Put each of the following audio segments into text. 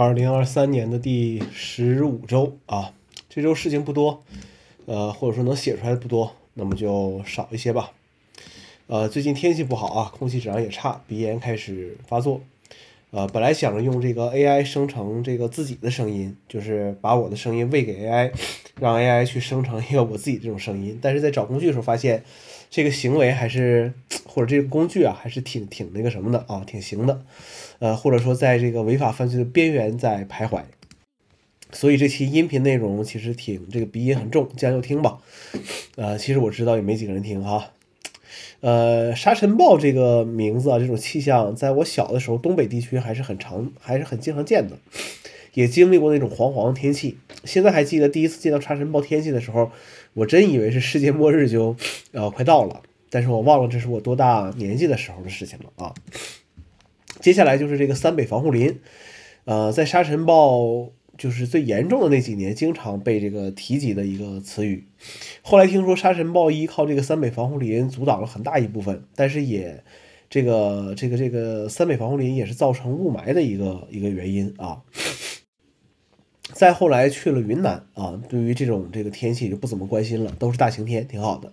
二零二三年的第十五周啊，这周事情不多，呃，或者说能写出来的不多，那么就少一些吧。呃，最近天气不好啊，空气质量也差，鼻炎开始发作。呃，本来想着用这个 AI 生成这个自己的声音，就是把我的声音喂给 AI，让 AI 去生成一个我自己这种声音。但是在找工具的时候发现，这个行为还是或者这个工具啊，还是挺挺那个什么的啊，挺行的。呃，或者说在这个违法犯罪的边缘在徘徊，所以这期音频内容其实挺这个鼻音很重，将就听吧。呃，其实我知道也没几个人听哈。呃，沙尘暴这个名字啊，这种气象，在我小的时候，东北地区还是很常，还是很经常见的，也经历过那种黄黄天气。现在还记得第一次见到沙尘暴天气的时候，我真以为是世界末日就呃快到了，但是我忘了这是我多大年纪的时候的事情了啊。接下来就是这个三北防护林，呃，在沙尘暴就是最严重的那几年，经常被这个提及的一个词语。后来听说沙尘暴依靠这个三北防护林阻挡了很大一部分，但是也这个这个这个三北防护林也是造成雾霾的一个一个原因啊。再后来去了云南啊，对于这种这个天气就不怎么关心了，都是大晴天，挺好的。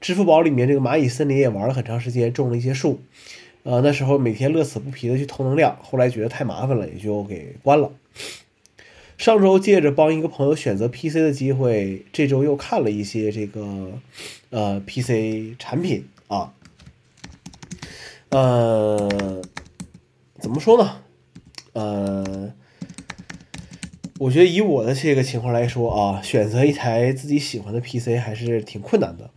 支付宝里面这个蚂蚁森林也玩了很长时间，种了一些树。呃，那时候每天乐此不疲的去偷能量，后来觉得太麻烦了，也就给关了。上周借着帮一个朋友选择 PC 的机会，这周又看了一些这个呃 PC 产品啊。呃，怎么说呢？呃，我觉得以我的这个情况来说啊，选择一台自己喜欢的 PC 还是挺困难的。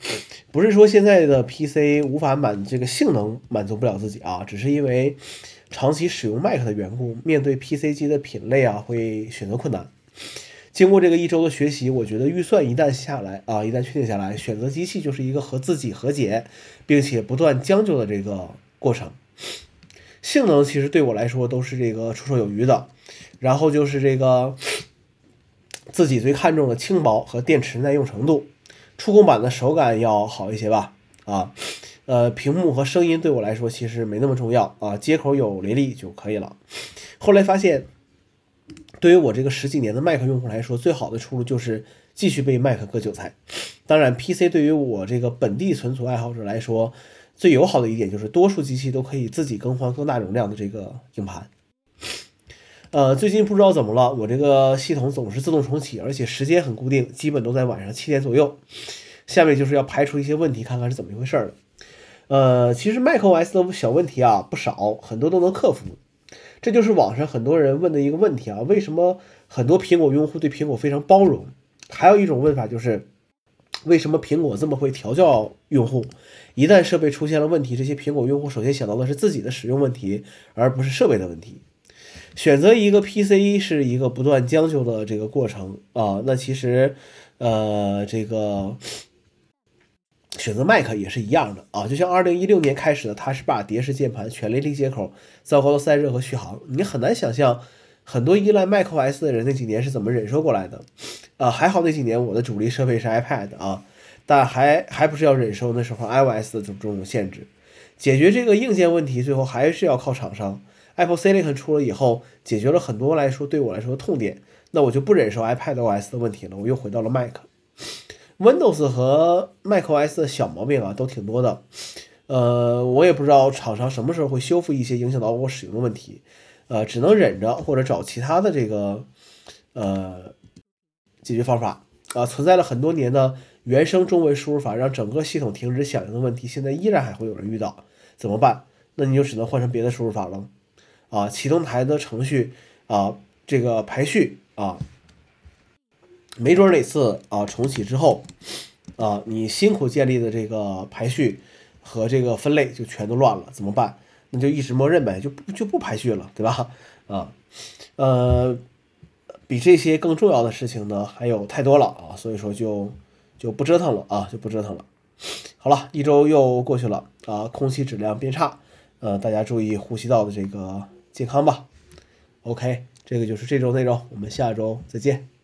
不是说现在的 PC 无法满这个性能满足不了自己啊，只是因为长期使用 Mac 的缘故，面对 PC 机的品类啊，会选择困难。经过这个一周的学习，我觉得预算一旦下来啊，一旦确定下来，选择机器就是一个和自己和解，并且不断将就的这个过程。性能其实对我来说都是这个绰绰有余的，然后就是这个自己最看重的轻薄和电池耐用程度。触控板的手感要好一些吧，啊，呃，屏幕和声音对我来说其实没那么重要啊，接口有雷利就可以了。后来发现，对于我这个十几年的 Mac 用户来说，最好的出路就是继续被 Mac 割韭菜。当然，PC 对于我这个本地存储爱好者来说，最友好的一点就是多数机器都可以自己更换更大容量的这个硬盘。呃，最近不知道怎么了，我这个系统总是自动重启，而且时间很固定，基本都在晚上七点左右。下面就是要排除一些问题，看看是怎么一回事儿了。呃，其实 macOS 的小问题啊不少，很多都能克服。这就是网上很多人问的一个问题啊，为什么很多苹果用户对苹果非常包容？还有一种问法就是，为什么苹果这么会调教用户？一旦设备出现了问题，这些苹果用户首先想到的是自己的使用问题，而不是设备的问题。选择一个 PC 是一个不断将就的这个过程啊，那其实，呃，这个选择 Mac 也是一样的啊，就像2016年开始的它是把蝶式键盘、全雷利接口、糟糕的散热和续航，你很难想象很多依赖 macOS 的人那几年是怎么忍受过来的啊。还好那几年我的主力设备是 iPad 啊，但还还不是要忍受那时候 iOS 的这种限制。解决这个硬件问题，最后还是要靠厂商。Apple Silicon 出了以后，解决了很多来说对我来说的痛点，那我就不忍受 iPad OS 的问题了，我又回到了 Mac。Windows 和 macOS 的小毛病啊都挺多的，呃，我也不知道厂商什么时候会修复一些影响到我使用的问题，呃，只能忍着或者找其他的这个呃解决方法啊。存在了很多年的原生中文输入法让整个系统停止响应的问题，现在依然还会有人遇到，怎么办？那你就只能换成别的输入法了。啊，启动台的程序啊，这个排序啊，没准哪次啊重启之后啊，你辛苦建立的这个排序和这个分类就全都乱了，怎么办？那就一直默认呗，就不就不排序了，对吧？啊，呃，比这些更重要的事情呢还有太多了啊，所以说就就不折腾了啊，就不折腾了。好了，一周又过去了啊，空气质量变差，呃，大家注意呼吸道的这个。健康吧，OK，这个就是这周内容，我们下周再见。